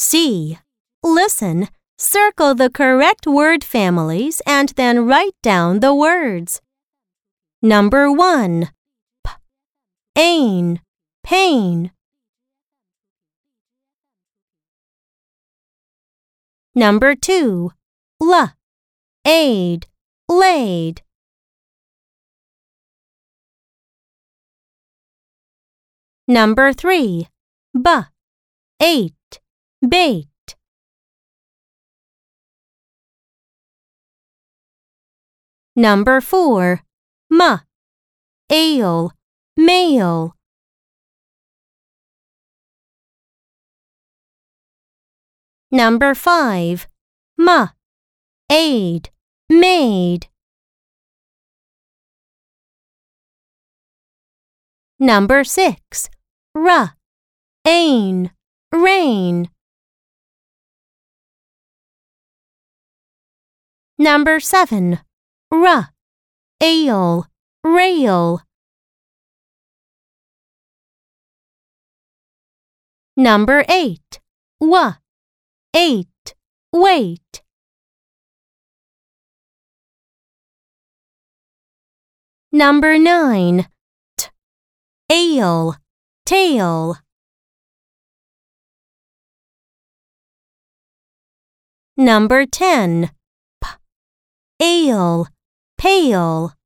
C. Listen, circle the correct word families and then write down the words. Number 1. P. Ain, pain. Number 2. L. Aid, laid. Number 3. B. Eight, bait. Number 4. Ma. Ale, male. Number 5. Ma. Aid, maid. Number 6. Ra. Ain, rain. Number 7. R. Ale, rail. Number 8. W. Eight, wait. Number 9. T. Ale, tail. Number 10. Ale, pale.